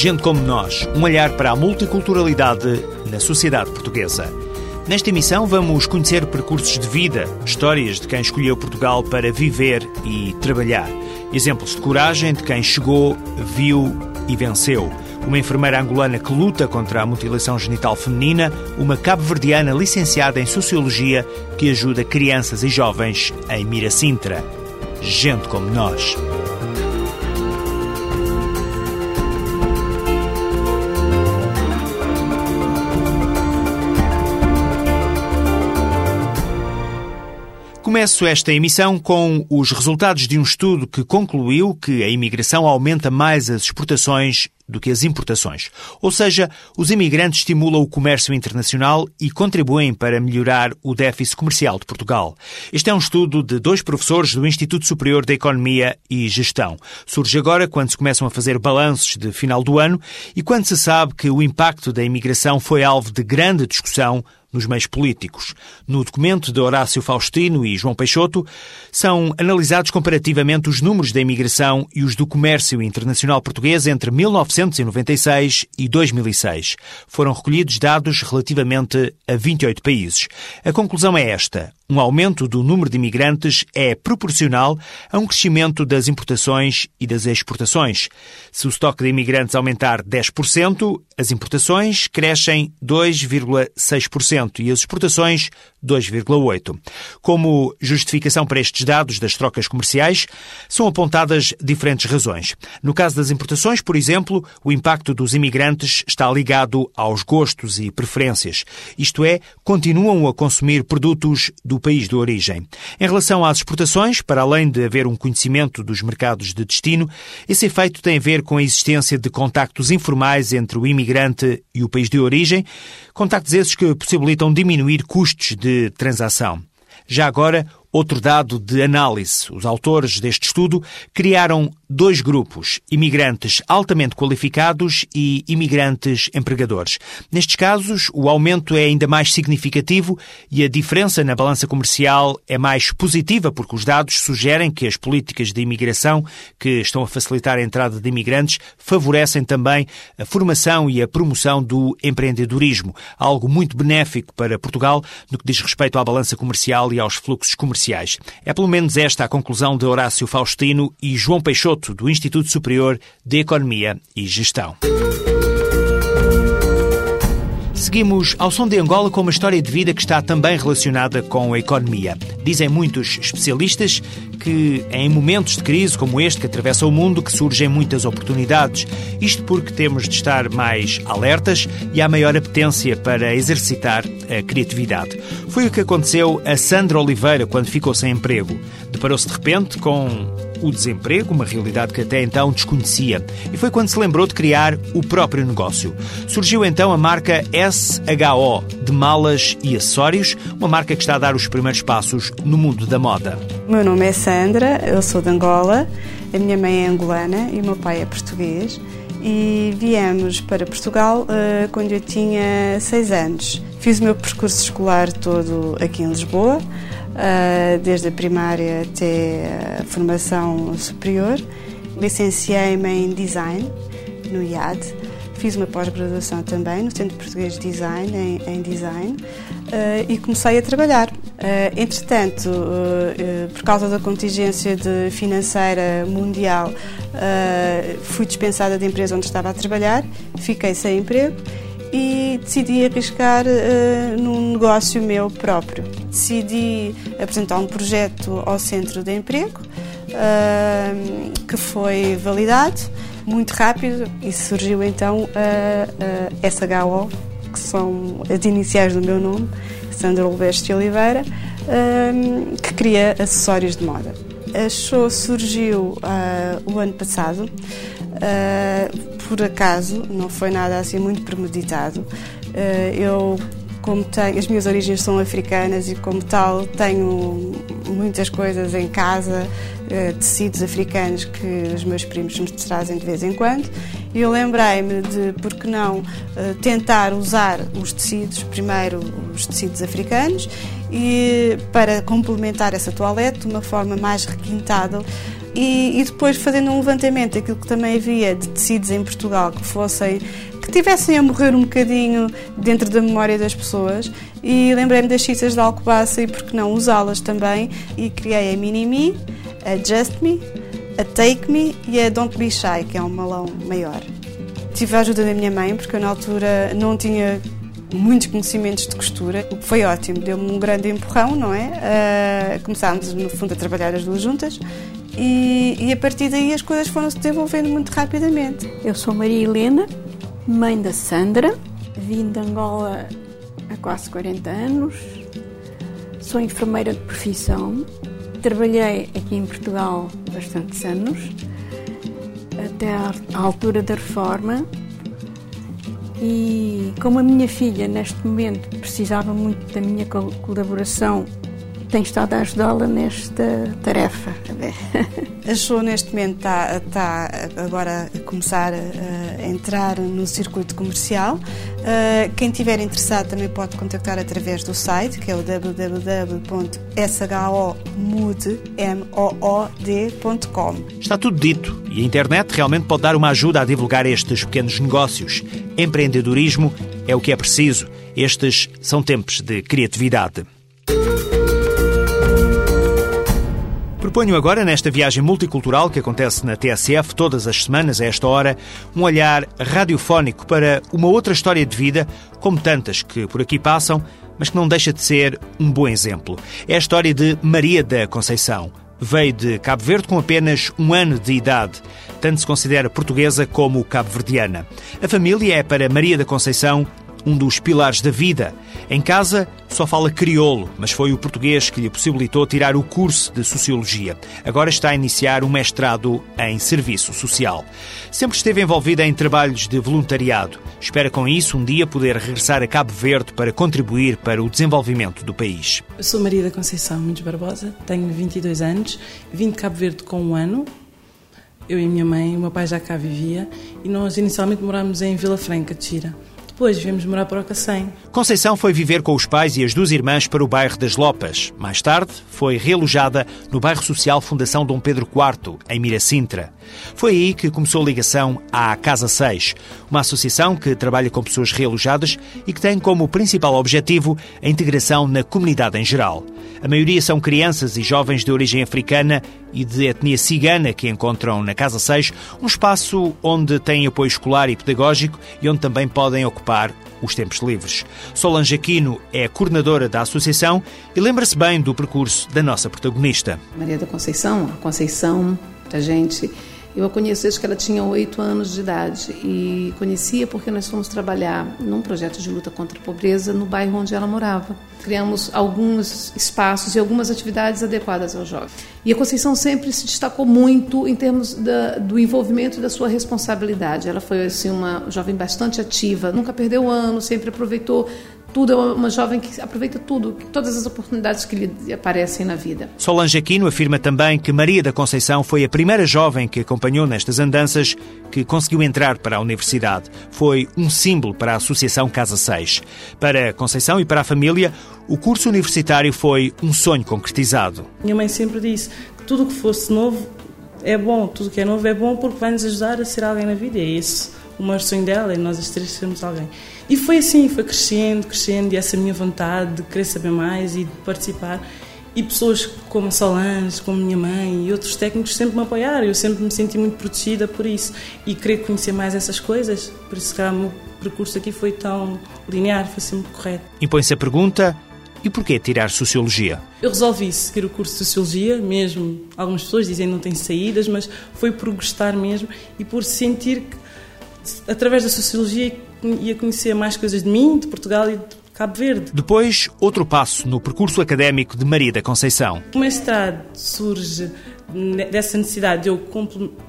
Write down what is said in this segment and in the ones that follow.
Gente como Nós, um olhar para a multiculturalidade na sociedade portuguesa. Nesta emissão vamos conhecer percursos de vida, histórias de quem escolheu Portugal para viver e trabalhar. Exemplos de coragem de quem chegou, viu e venceu. Uma enfermeira angolana que luta contra a mutilação genital feminina, uma cabo-verdiana licenciada em Sociologia que ajuda crianças e jovens em Miracintra. Gente como nós. Começo esta emissão com os resultados de um estudo que concluiu que a imigração aumenta mais as exportações do que as importações. Ou seja, os imigrantes estimulam o comércio internacional e contribuem para melhorar o déficit comercial de Portugal. Este é um estudo de dois professores do Instituto Superior de Economia e Gestão. Surge agora quando se começam a fazer balanços de final do ano e quando se sabe que o impacto da imigração foi alvo de grande discussão nos meios políticos. No documento de Horácio Faustino e João Peixoto, são analisados comparativamente os números da imigração e os do comércio internacional português entre 1996 e 2006. Foram recolhidos dados relativamente a 28 países. A conclusão é esta. Um aumento do número de imigrantes é proporcional a um crescimento das importações e das exportações. Se o estoque de imigrantes aumentar 10%, as importações crescem 2,6% e as exportações 2,8%. Como justificação para estes dados das trocas comerciais, são apontadas diferentes razões. No caso das importações, por exemplo, o impacto dos imigrantes está ligado aos gostos e preferências. Isto é, continuam a consumir produtos do país de origem. Em relação às exportações, para além de haver um conhecimento dos mercados de destino, esse efeito tem a ver com a existência de contactos informais entre o imigrante e o país de origem, contactos esses que possibilitam diminuir custos de transação. Já agora, Outro dado de análise. Os autores deste estudo criaram dois grupos, imigrantes altamente qualificados e imigrantes empregadores. Nestes casos, o aumento é ainda mais significativo e a diferença na balança comercial é mais positiva, porque os dados sugerem que as políticas de imigração que estão a facilitar a entrada de imigrantes favorecem também a formação e a promoção do empreendedorismo, algo muito benéfico para Portugal no que diz respeito à balança comercial e aos fluxos comerciais. É pelo menos esta a conclusão de Horácio Faustino e João Peixoto, do Instituto Superior de Economia e Gestão. Seguimos ao som de Angola com uma história de vida que está também relacionada com a economia. Dizem muitos especialistas que é em momentos de crise como este que atravessa o mundo que surgem muitas oportunidades. Isto porque temos de estar mais alertas e há maior apetência para exercitar a criatividade. Foi o que aconteceu a Sandra Oliveira quando ficou sem emprego. Deparou-se de repente com o desemprego, uma realidade que até então desconhecia. E foi quando se lembrou de criar o próprio negócio. Surgiu então a marca SHO, de malas e acessórios, uma marca que está a dar os primeiros passos no mundo da moda. O meu nome é Sandra, eu sou de Angola, a minha mãe é angolana e o meu pai é português. E viemos para Portugal uh, quando eu tinha seis anos. Fiz o meu percurso escolar todo aqui em Lisboa. Ah, desde a primária até a formação superior. Licenciei-me em Design no IAD. Fiz uma pós-graduação também no Centro Português de Design, em, em Design, uh, e comecei a trabalhar. Uh, entretanto, uh, por causa da contingência de financeira mundial, fui dispensada da empresa onde estava a trabalhar, fiquei sem emprego e decidi arriscar uh, num negócio meu próprio. Decidi apresentar um projeto ao Centro de Emprego, uh, que foi validado muito rápido e surgiu então a, a SHO, que são as iniciais do meu nome, Sandra Lubeste Oliveira, uh, que cria acessórios de moda. A show surgiu o ano passado Uh, por acaso, não foi nada assim muito premeditado. Uh, eu, como tenho, as minhas origens são africanas e, como tal, tenho muitas coisas em casa, eh, tecidos africanos que os meus primos nos trazem de vez em quando. E eu lembrei-me de, por que não, eh, tentar usar os tecidos, primeiro os tecidos africanos, e para complementar essa toalete de uma forma mais requintada e, e, depois fazendo um levantamento daquilo que também havia de tecidos em Portugal que fossem que tivessem a morrer um bocadinho dentro da memória das pessoas e lembrei-me das citas de Alcobaça e por que não usá-las também e criei a Mini Me, a Just Me, a Take Me e a Don't Be Shy, que é um malão maior. Tive a ajuda da minha mãe porque eu na altura não tinha muitos conhecimentos de costura, o que foi ótimo, deu-me um grande empurrão, não é? Uh, começámos, no fundo, a trabalhar as duas juntas e, e, a partir daí as coisas foram se desenvolvendo muito rapidamente. Eu sou Maria Helena, mãe da Sandra, vim de Angola há quase 40 anos, sou enfermeira de profissão, trabalhei aqui em Portugal bastantes anos, até à altura da reforma, e como a minha filha neste momento precisava muito da minha colaboração tem estado a ajudá-la nesta tarefa. A show neste momento está, está agora a começar a entrar no circuito comercial. Uh, quem estiver interessado também pode contactar através do site, que é o www.shomod.com. Está tudo dito e a internet realmente pode dar uma ajuda a divulgar estes pequenos negócios. Empreendedorismo é o que é preciso. Estes são tempos de criatividade. Proponho agora, nesta viagem multicultural que acontece na TSF todas as semanas a esta hora, um olhar radiofónico para uma outra história de vida, como tantas que por aqui passam, mas que não deixa de ser um bom exemplo. É a história de Maria da Conceição. Veio de Cabo Verde com apenas um ano de idade. Tanto se considera portuguesa como cabo-verdiana. A família é para Maria da Conceição um dos pilares da vida. Em casa só fala crioulo, mas foi o português que lhe possibilitou tirar o curso de Sociologia. Agora está a iniciar um mestrado em Serviço Social. Sempre esteve envolvida em trabalhos de voluntariado. Espera com isso um dia poder regressar a Cabo Verde para contribuir para o desenvolvimento do país. Eu sou Maria da Conceição Mendes Barbosa, tenho 22 anos, vim de Cabo Verde com um ano. Eu e minha mãe, o meu pai já cá vivia e nós inicialmente morámos em Vila Franca de Xira. Depois viemos morar para o Cacém. Conceição foi viver com os pais e as duas irmãs para o bairro das Lopas. Mais tarde, foi realojada no bairro social Fundação Dom Pedro IV, em Miracintra. Foi aí que começou a ligação à Casa 6, uma associação que trabalha com pessoas realojadas e que tem como principal objetivo a integração na comunidade em geral. A maioria são crianças e jovens de origem africana e de etnia cigana que encontram na Casa 6 um espaço onde têm apoio escolar e pedagógico e onde também podem ocupar os tempos livres. Solange Aquino é coordenadora da associação e lembra-se bem do percurso da nossa protagonista. Maria da Conceição, a Conceição, a gente eu a conheço desde que ela tinha oito anos de idade e conhecia porque nós fomos trabalhar num projeto de luta contra a pobreza no bairro onde ela morava. Criamos alguns espaços e algumas atividades adequadas ao jovem. E a Conceição sempre se destacou muito em termos da, do envolvimento e da sua responsabilidade. Ela foi assim, uma jovem bastante ativa, nunca perdeu ano, sempre aproveitou tudo, é uma jovem que aproveita tudo, todas as oportunidades que lhe aparecem na vida. Solange Aquino afirma também que Maria da Conceição foi a primeira jovem que acompanhou nestas andanças que conseguiu entrar para a universidade. Foi um símbolo para a Associação Casa 6. Para Conceição e para a família, o curso universitário foi um sonho concretizado. Minha mãe sempre disse que tudo o que fosse novo é bom, tudo que é novo é bom porque vai nos ajudar a ser alguém na vida. E é isso o maior sonho dela, e nós as três sermos alguém. E foi assim, foi crescendo, crescendo, e essa minha vontade de querer saber mais e de participar. E pessoas como a Solange, como a minha mãe e outros técnicos sempre me apoiaram. Eu sempre me senti muito protegida por isso e querer conhecer mais essas coisas. Por isso que o meu percurso aqui foi tão linear, foi sempre correto. Impõe-se a pergunta: e porquê tirar Sociologia? Eu resolvi seguir o curso de Sociologia, mesmo algumas pessoas dizem que não tem saídas, mas foi por gostar mesmo e por sentir que, através da Sociologia, ia conhecer mais coisas de mim, de Portugal e de Cabo Verde. Depois, outro passo no percurso académico de Maria da Conceição. O mestrado surge dessa necessidade de eu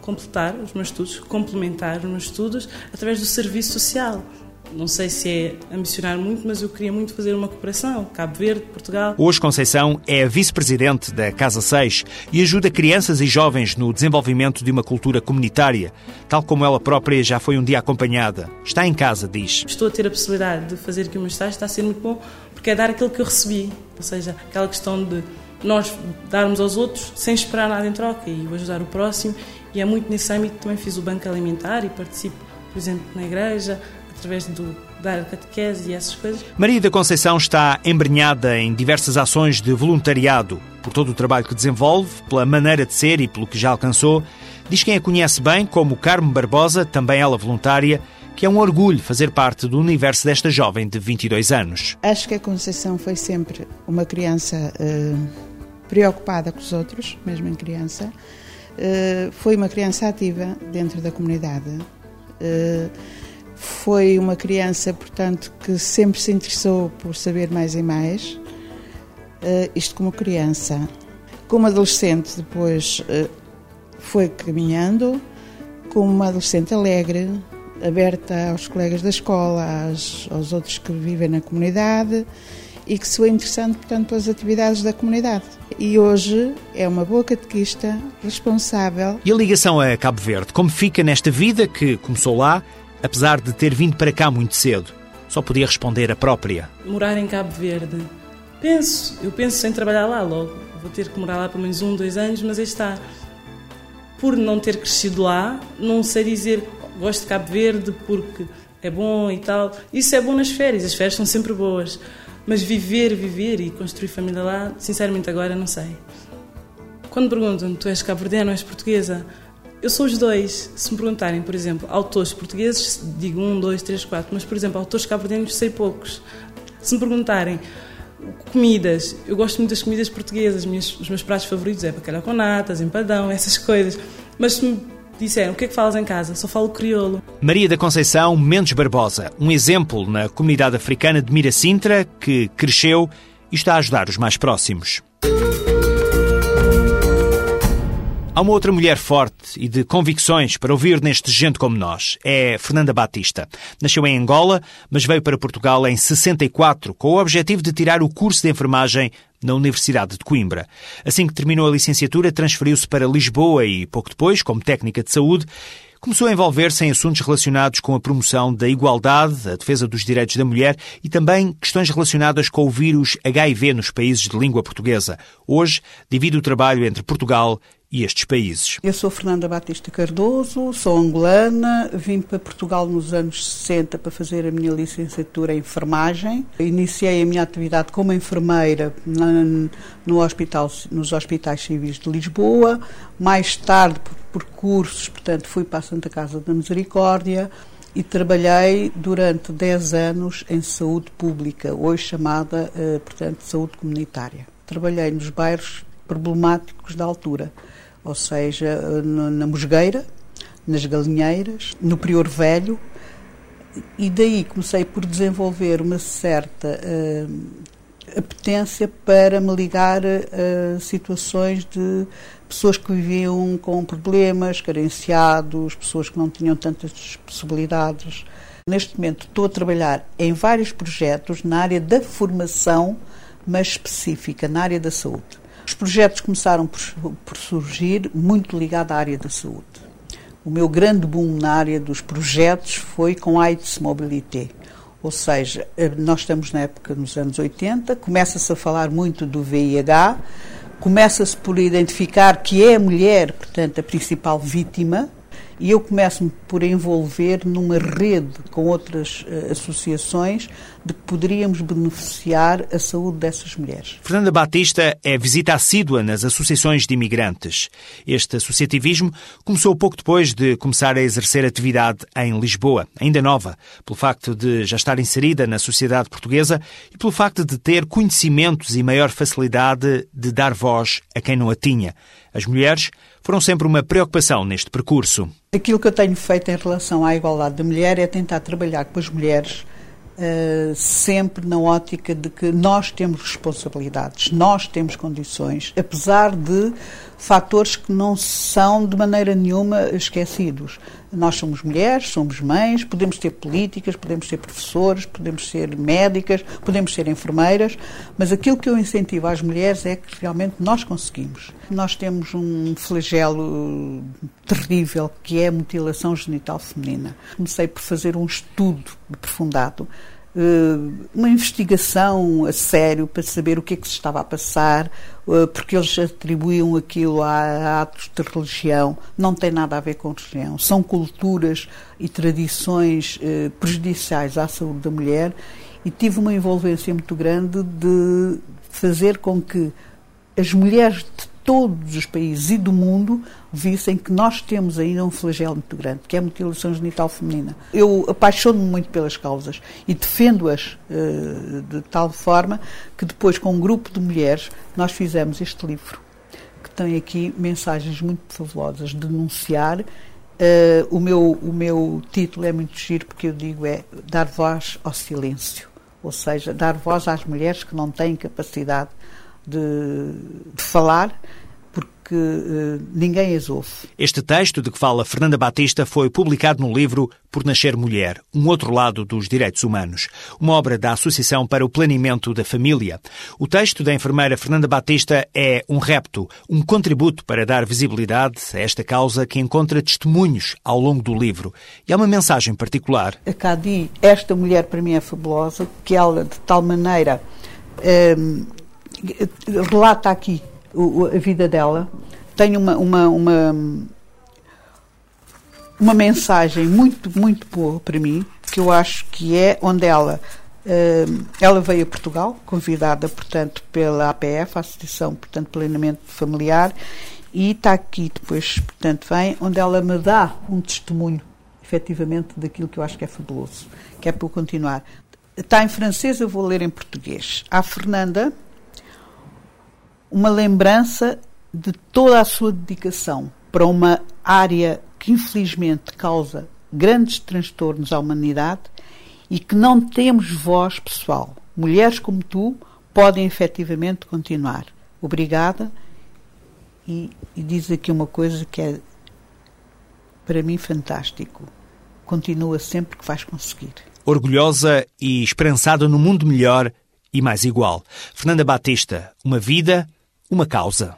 completar os meus estudos, complementar os meus estudos através do serviço social. Não sei se é ambicionar muito, mas eu queria muito fazer uma cooperação. Cabo Verde, Portugal. Hoje, Conceição é vice-presidente da Casa 6 e ajuda crianças e jovens no desenvolvimento de uma cultura comunitária, tal como ela própria já foi um dia acompanhada. Está em casa, diz. Estou a ter a possibilidade de fazer aqui uma estágio, está a ser muito bom, porque é dar aquilo que eu recebi. Ou seja, aquela questão de nós darmos aos outros sem esperar nada em troca e ajudar o próximo. E é muito nesse âmbito que também fiz o banco alimentar e participo, por exemplo, na igreja, através do dar catequese e essas coisas. Maria da Conceição está embrenhada em diversas ações de voluntariado, por todo o trabalho que desenvolve, pela maneira de ser e pelo que já alcançou. Diz quem a conhece bem, como Carmo Barbosa, também ela voluntária, que é um orgulho fazer parte do universo desta jovem de 22 anos. Acho que a Conceição foi sempre uma criança uh, preocupada com os outros, mesmo em criança. Uh, foi uma criança ativa dentro da comunidade. Uh, foi uma criança, portanto, que sempre se interessou por saber mais e mais, uh, isto como criança. Como adolescente, depois uh, foi caminhando, como uma adolescente alegre, aberta aos colegas da escola, aos, aos outros que vivem na comunidade e que se foi interessando, portanto, pelas atividades da comunidade. E hoje é uma boa catequista, responsável. E a ligação a Cabo Verde, como fica nesta vida que começou lá apesar de ter vindo para cá muito cedo. Só podia responder a própria. Morar em Cabo Verde. Penso, eu penso em trabalhar lá logo. Vou ter que morar lá pelo menos um, dois anos, mas aí está. Por não ter crescido lá, não sei dizer gosto de Cabo Verde porque é bom e tal. Isso é bom nas férias, as férias são sempre boas. Mas viver, viver e construir família lá, sinceramente agora não sei. Quando perguntam, tu és cabo-verdiana ou és portuguesa? Eu sou os dois. Se me perguntarem, por exemplo, autores portugueses, digo um, dois, três, quatro, mas, por exemplo, autores cabo-verdianos, sei poucos. Se me perguntarem comidas, eu gosto muito das comidas portuguesas, os meus pratos favoritos é bacalhau com natas, empadão, essas coisas. Mas se me disseram, o que é que falas em casa? Só falo crioulo. Maria da Conceição Mendes Barbosa, um exemplo na comunidade africana de Miracintra, que cresceu e está a ajudar os mais próximos. Há uma outra mulher forte e de convicções para ouvir neste Gente Como Nós. É Fernanda Batista. Nasceu em Angola, mas veio para Portugal em 64, com o objetivo de tirar o curso de enfermagem na Universidade de Coimbra. Assim que terminou a licenciatura, transferiu-se para Lisboa e, pouco depois, como técnica de saúde, começou a envolver-se em assuntos relacionados com a promoção da igualdade, a defesa dos direitos da mulher e também questões relacionadas com o vírus HIV nos países de língua portuguesa. Hoje divide o trabalho entre Portugal e estes países. Eu sou Fernanda Batista Cardoso, sou angolana, vim para Portugal nos anos 60 para fazer a minha licenciatura em enfermagem. Iniciei a minha atividade como enfermeira na, no hospital, nos hospitais civis de Lisboa. Mais tarde, por, cursos, portanto, fui para a Santa Casa da Misericórdia e trabalhei durante 10 anos em saúde pública, hoje chamada, eh, portanto, saúde comunitária. Trabalhei nos bairros problemáticos da altura ou seja, na Mosgueira, nas Galinheiras, no Prior Velho, e daí comecei por desenvolver uma certa uh, apetência para me ligar a situações de pessoas que viviam com problemas, carenciados, pessoas que não tinham tantas possibilidades. Neste momento estou a trabalhar em vários projetos na área da formação, mas específica, na área da saúde. Os projetos começaram por, por surgir muito ligados à área da saúde. O meu grande boom na área dos projetos foi com AIDS Mobilité. Ou seja, eh, nós estamos na época nos anos 80, começa-se a falar muito do VIH, começa-se por identificar que é a mulher, portanto, a principal vítima, e eu começo-me por envolver numa rede com outras uh, associações de que poderíamos beneficiar a saúde dessas mulheres. Fernanda Batista é visita assídua nas associações de imigrantes. Este associativismo começou pouco depois de começar a exercer atividade em Lisboa, ainda nova, pelo facto de já estar inserida na sociedade portuguesa e pelo facto de ter conhecimentos e maior facilidade de dar voz a quem não a tinha. As mulheres foram sempre uma preocupação neste percurso. Aquilo que eu tenho feito em relação à igualdade da mulher é tentar trabalhar com as mulheres uh, sempre na ótica de que nós temos responsabilidades, nós temos condições, apesar de fatores que não são de maneira nenhuma esquecidos. Nós somos mulheres, somos mães, podemos ser políticas, podemos ser professores, podemos ser médicas, podemos ser enfermeiras, mas aquilo que eu incentivo às mulheres é que realmente nós conseguimos. Nós temos um flagelo terrível que é a mutilação genital feminina. Comecei por fazer um estudo aprofundado uma investigação a sério para saber o que é que se estava a passar, eh, porque eles atribuíam aquilo a atos de religião. Não tem nada a ver com religião. São culturas e tradições eh, prejudiciais à saúde da mulher e tive uma envolvência muito grande de fazer com que as mulheres de todos os países e do mundo vissem que nós temos ainda um flagelo muito grande, que é a mutilação genital feminina. Eu apaixono-me muito pelas causas e defendo-as uh, de tal forma que depois, com um grupo de mulheres, nós fizemos este livro, que tem aqui mensagens muito fabulosas, denunciar. Uh, o, meu, o meu título é muito giro porque eu digo é dar voz ao silêncio, ou seja, dar voz às mulheres que não têm capacidade de, de falar porque uh, ninguém as ouve. Este texto de que fala Fernanda Batista foi publicado no livro Por Nascer Mulher, um outro lado dos direitos humanos, uma obra da Associação para o Planeamento da Família. O texto da enfermeira Fernanda Batista é um repto, um contributo para dar visibilidade a esta causa que encontra testemunhos ao longo do livro. E há uma mensagem particular. A Cadi, esta mulher para mim é fabulosa, que ela de tal maneira um, relata aqui a vida dela, tem uma, uma, uma, uma mensagem muito, muito boa para mim, que eu acho que é onde ela eh, ela veio a Portugal, convidada, portanto, pela APF, a Associação, portanto, Plenamente Familiar, e está aqui depois, portanto, vem, onde ela me dá um testemunho, efetivamente, daquilo que eu acho que é fabuloso, que é para eu continuar. Está em francês, eu vou ler em português. A Fernanda, uma lembrança de toda a sua dedicação para uma área que infelizmente causa grandes transtornos à humanidade e que não temos voz pessoal. Mulheres como tu podem efetivamente continuar. Obrigada. E, e diz aqui uma coisa que é para mim fantástico. Continua sempre que vais conseguir. Orgulhosa e esperançada no mundo melhor e mais igual. Fernanda Batista, uma vida uma causa.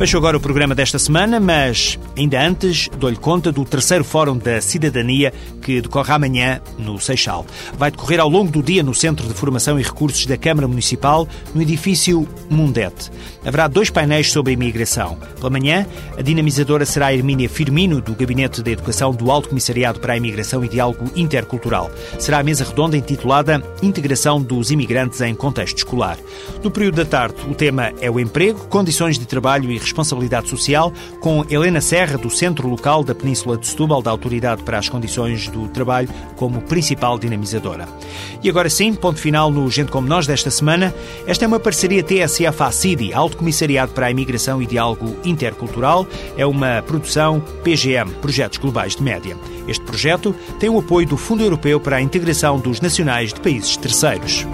Fecho agora o programa desta semana, mas ainda antes dou-lhe conta do terceiro Fórum da Cidadania que decorre amanhã no Seixal. Vai decorrer ao longo do dia no Centro de Formação e Recursos da Câmara Municipal, no edifício Mundete. Haverá dois painéis sobre a imigração. Pela manhã, a dinamizadora será a Hermínia Firmino, do Gabinete de Educação do Alto Comissariado para a Imigração e Diálogo Intercultural. Será a mesa redonda intitulada Integração dos Imigrantes em Contexto Escolar. No período da tarde, o tema é o emprego, condições de trabalho e Responsabilidade Social, com Helena Serra, do Centro Local da Península de Setúbal, da Autoridade para as Condições do Trabalho, como principal dinamizadora. E agora sim, ponto final no Gente Como Nós desta semana. Esta é uma parceria TSF-ACIDI, Alto Comissariado para a Imigração e Diálogo Intercultural. É uma produção PGM, Projetos Globais de Média. Este projeto tem o apoio do Fundo Europeu para a Integração dos Nacionais de Países Terceiros.